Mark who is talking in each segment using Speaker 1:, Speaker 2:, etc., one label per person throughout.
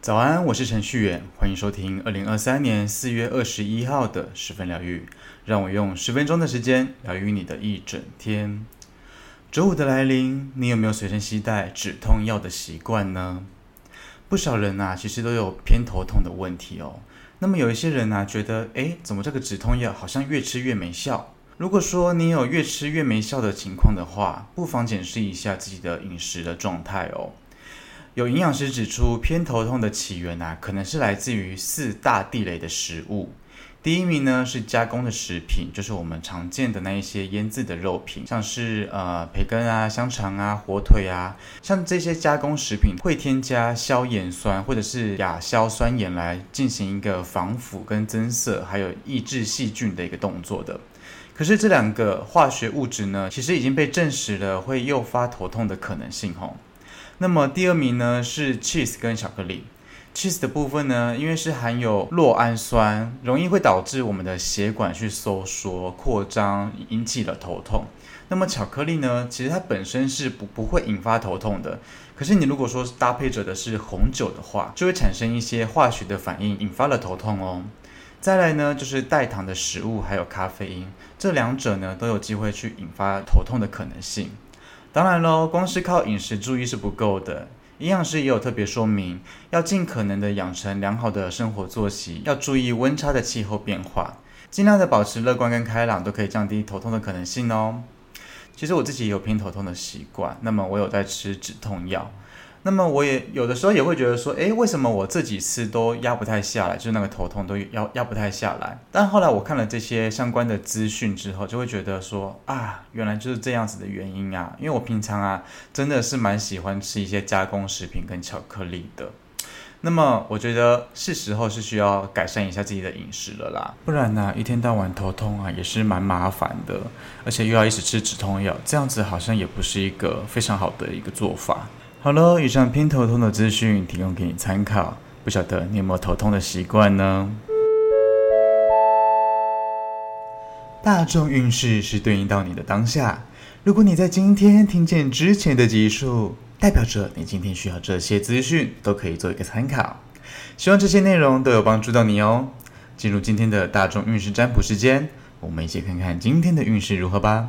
Speaker 1: 早安，我是程序员，欢迎收听二零二三年四月二十一号的十分疗愈。让我用十分钟的时间疗愈你的一整天。周五的来临，你有没有随身携带止痛药的习惯呢？不少人呐，其实都有偏头痛的问题哦。那么有一些人呐，觉得，诶，怎么这个止痛药好像越吃越没效？如果说你有越吃越没效的情况的话，不妨检视一下自己的饮食的状态哦。有营养师指出，偏头痛的起源啊，可能是来自于四大地雷的食物。第一名呢是加工的食品，就是我们常见的那一些腌制的肉品，像是呃培根啊、香肠啊、火腿啊，像这些加工食品会添加消炎酸或者是亚硝酸盐来进行一个防腐跟增色，还有抑制细菌的一个动作的。可是这两个化学物质呢，其实已经被证实了会诱发头痛的可能性吼。那么第二名呢是 cheese 跟巧克力。cheese 的部分呢，因为是含有酪氨酸，容易会导致我们的血管去收缩扩张，引起了头痛。那么巧克力呢，其实它本身是不不会引发头痛的。可是你如果说搭配着的是红酒的话，就会产生一些化学的反应，引发了头痛哦。再来呢，就是代糖的食物还有咖啡因，这两者呢都有机会去引发头痛的可能性。当然喽，光是靠饮食注意是不够的。营养师也有特别说明，要尽可能的养成良好的生活作息，要注意温差的气候变化，尽量的保持乐观跟开朗，都可以降低头痛的可能性哦。其实我自己也有偏头痛的习惯，那么我有在吃止痛药。那么我也有的时候也会觉得说，诶，为什么我这几次都压不太下来，就是那个头痛都压压不太下来？但后来我看了这些相关的资讯之后，就会觉得说，啊，原来就是这样子的原因啊！因为我平常啊，真的是蛮喜欢吃一些加工食品跟巧克力的。那么我觉得是时候是需要改善一下自己的饮食了啦，不然呢，一天到晚头痛啊，也是蛮麻烦的，而且又要一直吃止痛药，这样子好像也不是一个非常好的一个做法。好喽，以上偏头痛的资讯提供给你参考。不晓得你有没有头痛的习惯呢？大众运势是对应到你的当下。如果你在今天听见之前的集数，代表着你今天需要这些资讯，都可以做一个参考。希望这些内容都有帮助到你哦。进入今天的大众运势占卜时间，我们一起看看今天的运势如何吧。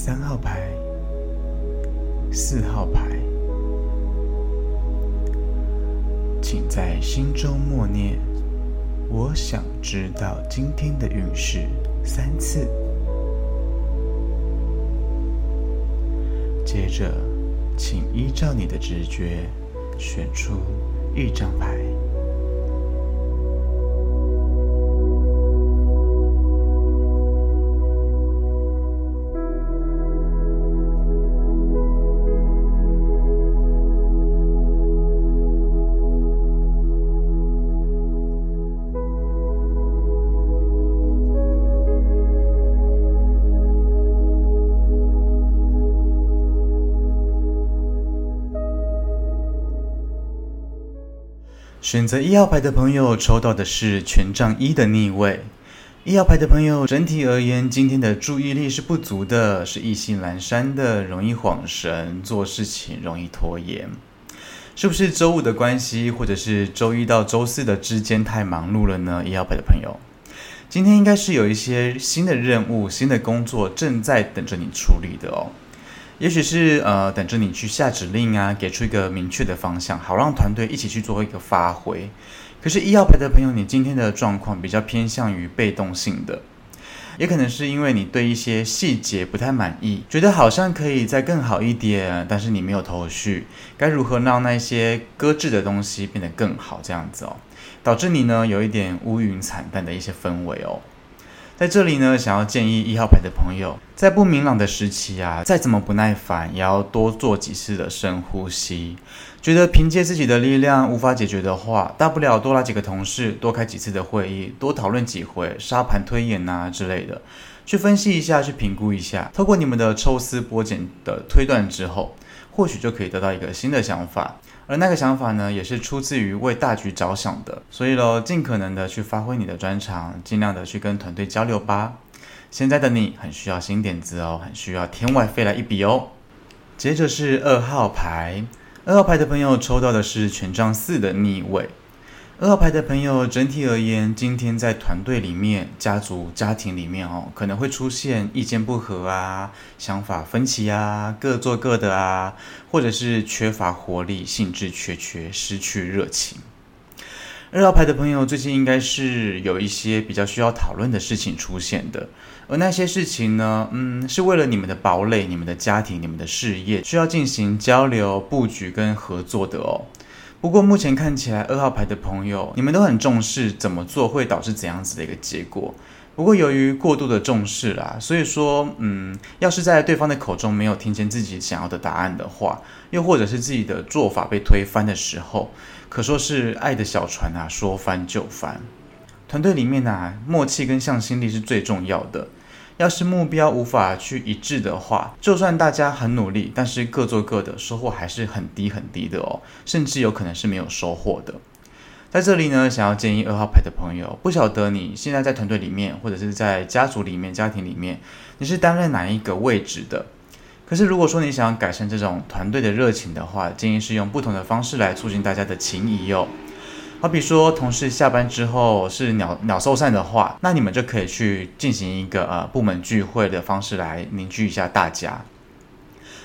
Speaker 1: 三号牌，四号牌，请在心中默念“我想知道今天的运势”三次。接着，请依照你的直觉选出一张牌。选择一号牌的朋友抽到的是权杖一的逆位。一号牌的朋友，整体而言，今天的注意力是不足的，是意兴阑珊的，容易恍神，做事情容易拖延。是不是周五的关系，或者是周一到周四的之间太忙碌了呢？一号牌的朋友，今天应该是有一些新的任务、新的工作正在等着你处理的哦。也许是呃，等着你去下指令啊，给出一个明确的方向，好让团队一起去做一个发挥。可是，一号牌的朋友，你今天的状况比较偏向于被动性的，也可能是因为你对一些细节不太满意，觉得好像可以再更好一点，但是你没有头绪，该如何让那些搁置的东西变得更好？这样子哦。导致你呢有一点乌云惨淡的一些氛围哦。在这里呢，想要建议一号牌的朋友，在不明朗的时期啊，再怎么不耐烦，也要多做几次的深呼吸。觉得凭借自己的力量无法解决的话，大不了多拉几个同事，多开几次的会议，多讨论几回沙盘推演、啊、之类的，去分析一下，去评估一下。透过你们的抽丝剥茧的推断之后，或许就可以得到一个新的想法。而那个想法呢，也是出自于为大局着想的，所以喽，尽可能的去发挥你的专长，尽量的去跟团队交流吧。现在的你很需要新点子哦，很需要天外飞来一笔哦。接着是二号牌，二号牌的朋友抽到的是权杖四的逆位。二号牌的朋友，整体而言，今天在团队里面、家族、家庭里面哦，可能会出现意见不合啊、想法分歧啊、各做各的啊，或者是缺乏活力、兴致缺缺、失去热情。二号牌的朋友，最近应该是有一些比较需要讨论的事情出现的，而那些事情呢，嗯，是为了你们的堡垒、你们的家庭、你们的事业，需要进行交流、布局跟合作的哦。不过目前看起来，二号牌的朋友，你们都很重视怎么做会导致怎样子的一个结果。不过由于过度的重视啦，所以说，嗯，要是在对方的口中没有听见自己想要的答案的话，又或者是自己的做法被推翻的时候，可说是爱的小船啊，说翻就翻。团队里面啊，默契跟向心力是最重要的。要是目标无法去一致的话，就算大家很努力，但是各做各的，收获还是很低很低的哦，甚至有可能是没有收获的。在这里呢，想要建议二号牌的朋友，不晓得你现在在团队里面，或者是在家族里面、家庭里面，你是担任哪一个位置的？可是如果说你想要改善这种团队的热情的话，建议是用不同的方式来促进大家的情谊哦。好比说，同事下班之后是鸟鸟兽散的话，那你们就可以去进行一个呃部门聚会的方式来凝聚一下大家。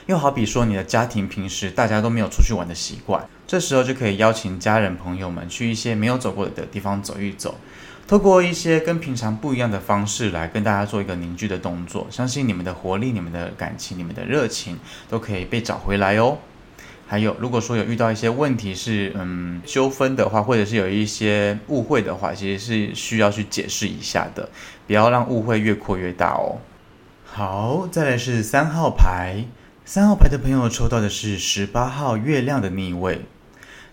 Speaker 1: 又好比说，你的家庭平时大家都没有出去玩的习惯，这时候就可以邀请家人朋友们去一些没有走过的地方走一走，透过一些跟平常不一样的方式来跟大家做一个凝聚的动作，相信你们的活力、你们的感情、你们的热情都可以被找回来哦。还有，如果说有遇到一些问题是嗯纠纷的话，或者是有一些误会的话，其实是需要去解释一下的，不要让误会越扩越大哦。好，再来是三号牌，三号牌的朋友抽到的是十八号月亮的逆位。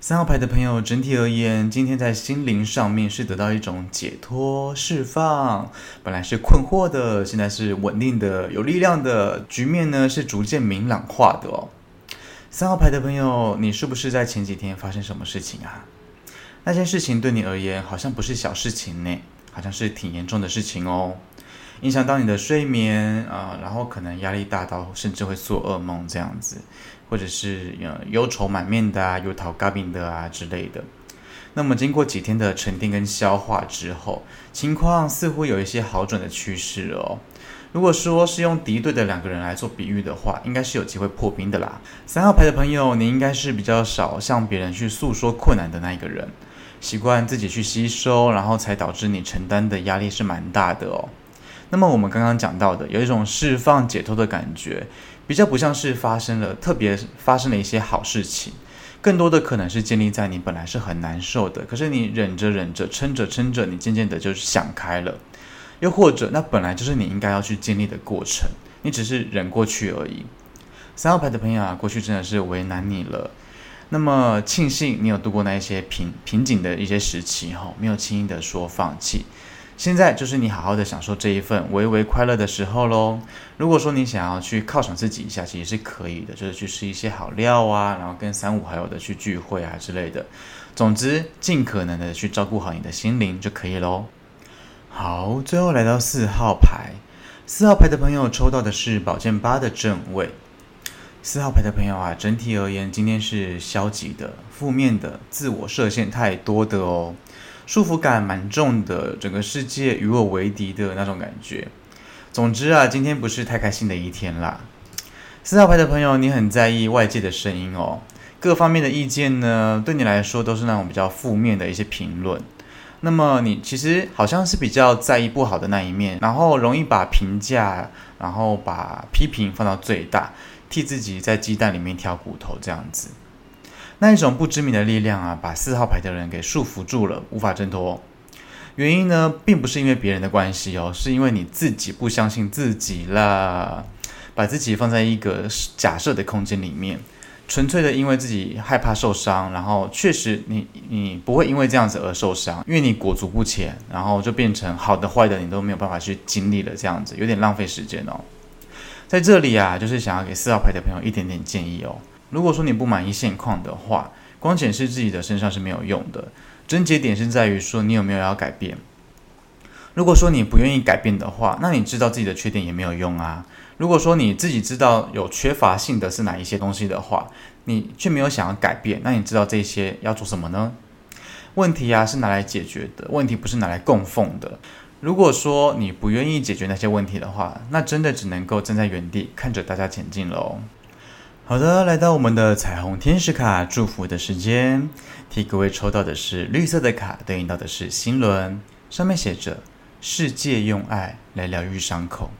Speaker 1: 三号牌的朋友，整体而言，今天在心灵上面是得到一种解脱、释放，本来是困惑的，现在是稳定的、有力量的，局面呢是逐渐明朗化的哦。三号牌的朋友，你是不是在前几天发生什么事情啊？那件事情对你而言好像不是小事情呢，好像是挺严重的事情哦，影响到你的睡眠啊、然后可能压力大到甚至会做噩梦这样子，或者是呃忧愁满面的啊，忧头嘎病的啊之类的。那么经过几天的沉淀跟消化之后，情况似乎有一些好转的趋势哦。如果说是用敌对的两个人来做比喻的话，应该是有机会破冰的啦。三号牌的朋友，你应该是比较少向别人去诉说困难的那一个人，习惯自己去吸收，然后才导致你承担的压力是蛮大的哦。那么我们刚刚讲到的，有一种释放解脱的感觉，比较不像是发生了特别发生了一些好事情，更多的可能是建立在你本来是很难受的，可是你忍着忍着，撑着撑着，你渐渐的就是想开了。又或者，那本来就是你应该要去经历的过程，你只是忍过去而已。三号牌的朋友啊，过去真的是为难你了。那么庆幸你有度过那一些瓶瓶颈的一些时期哈，没有轻易的说放弃。现在就是你好好的享受这一份微微快乐的时候喽。如果说你想要去犒赏自己一下，其实是可以的，就是去吃一些好料啊，然后跟三五好友的去聚会啊之类的。总之，尽可能的去照顾好你的心灵就可以喽。好，最后来到四号牌，四号牌的朋友抽到的是宝剑八的正位。四号牌的朋友啊，整体而言，今天是消极的、负面的、自我设限太多的哦，束缚感蛮重的，整个世界与我为敌的那种感觉。总之啊，今天不是太开心的一天啦。四号牌的朋友，你很在意外界的声音哦，各方面的意见呢，对你来说都是那种比较负面的一些评论。那么你其实好像是比较在意不好的那一面，然后容易把评价，然后把批评放到最大，替自己在鸡蛋里面挑骨头这样子。那一种不知名的力量啊，把四号牌的人给束缚住了，无法挣脱。原因呢，并不是因为别人的关系哦，是因为你自己不相信自己啦，把自己放在一个假设的空间里面，纯粹的因为自己害怕受伤，然后确实你你不会因为这样子而受伤，因为你裹足不前，然后就变成好的坏的你都没有办法去经历了，这样子有点浪费时间哦。在这里啊，就是想要给四号牌的朋友一点点建议哦。如果说你不满意现况的话，光检视自己的身上是没有用的。症结点是在于说你有没有要改变。如果说你不愿意改变的话，那你知道自己的缺点也没有用啊。如果说你自己知道有缺乏性的是哪一些东西的话，你却没有想要改变，那你知道这些要做什么呢？问题啊是拿来解决的，问题不是拿来供奉的。如果说你不愿意解决那些问题的话，那真的只能够站在原地看着大家前进喽。好的，来到我们的彩虹天使卡祝福的时间，替各位抽到的是绿色的卡，对应到的是心轮，上面写着“世界用爱来疗愈伤口”。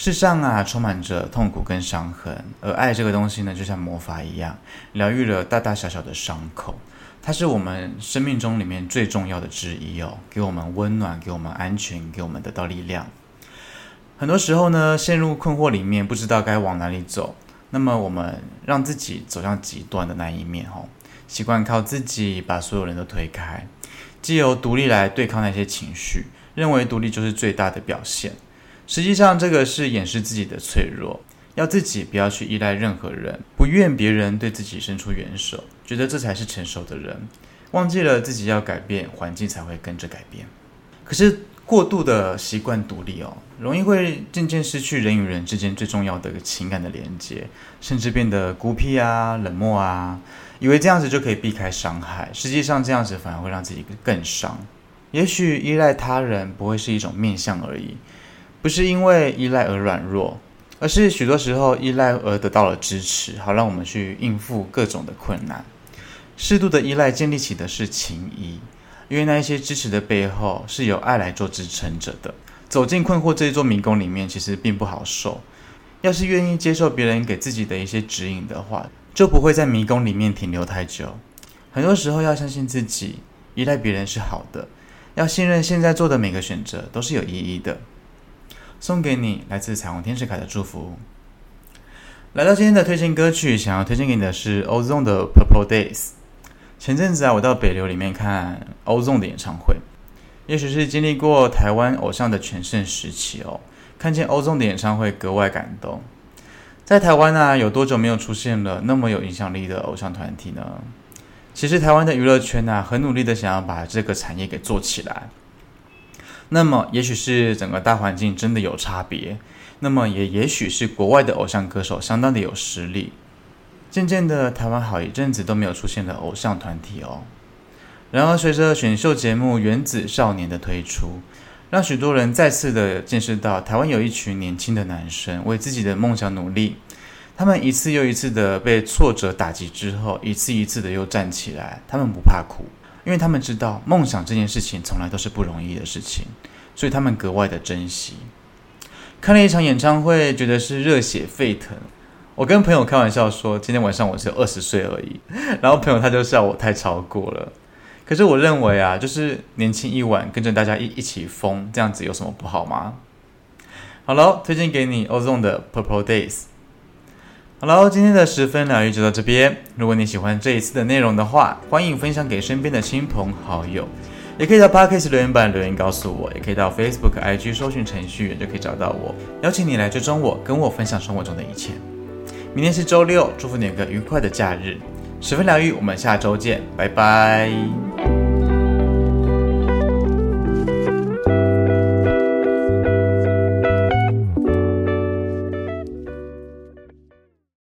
Speaker 1: 世上啊，充满着痛苦跟伤痕，而爱这个东西呢，就像魔法一样，疗愈了大大小小的伤口。它是我们生命中里面最重要的之一哦，给我们温暖，给我们安全，给我们得到力量。很多时候呢，陷入困惑里面，不知道该往哪里走。那么我们让自己走向极端的那一面，哦，习惯靠自己把所有人都推开，借由独立来对抗那些情绪，认为独立就是最大的表现。实际上，这个是掩饰自己的脆弱，要自己不要去依赖任何人，不愿别人对自己伸出援手，觉得这才是成熟的人，忘记了自己要改变，环境才会跟着改变。可是。过度的习惯独立哦，容易会渐渐失去人与人之间最重要的情感的连接，甚至变得孤僻啊、冷漠啊，以为这样子就可以避开伤害，实际上这样子反而会让自己更伤。也许依赖他人不会是一种面向而已，不是因为依赖而软弱，而是许多时候依赖而得到了支持，好让我们去应付各种的困难。适度的依赖建立起的是情谊。因为那一些支持的背后是有爱来做支撑着的。走进困惑这一座迷宫里面，其实并不好受。要是愿意接受别人给自己的一些指引的话，就不会在迷宫里面停留太久。很多时候要相信自己，依赖别人是好的，要信任现在做的每个选择都是有意义的。送给你来自彩虹天使卡的祝福。来到今天的推荐歌曲，想要推荐给你的是 Ozone 的 Purple Days。前阵子啊，我到北流里面看 Ozone 的演唱会，也许是经历过台湾偶像的全盛时期哦，看见 Ozone 的演唱会格外感动。在台湾啊，有多久没有出现了那么有影响力的偶像团体呢？其实台湾的娱乐圈啊，很努力的想要把这个产业给做起来。那么，也许是整个大环境真的有差别，那么也也许是国外的偶像歌手相当的有实力。渐渐的，台湾好一阵子都没有出现的偶像团体哦。然而，随着选秀节目《原子少年》的推出，让许多人再次的见识到台湾有一群年轻的男生为自己的梦想努力。他们一次又一次的被挫折打击之后，一次一次的又站起来。他们不怕苦，因为他们知道梦想这件事情从来都是不容易的事情，所以他们格外的珍惜。看了一场演唱会，觉得是热血沸腾。我跟朋友开玩笑说，今天晚上我只有二十岁而已，然后朋友他就笑我太超过了。可是我认为啊，就是年轻一晚，跟着大家一一起疯，这样子有什么不好吗？好了，推荐给你 Ozone 的 Purple Days。好了，今天的十分疗愈就到这边。如果你喜欢这一次的内容的话，欢迎分享给身边的亲朋好友，也可以到 Podcast 留言板留言告诉我，也可以到 Facebook、IG 搜寻程序员就可以找到我，邀请你来追踪我，跟我分享生活中的一切。明天是周六，祝福你有个愉快的假日。十分疗愈，我们下周见，拜拜。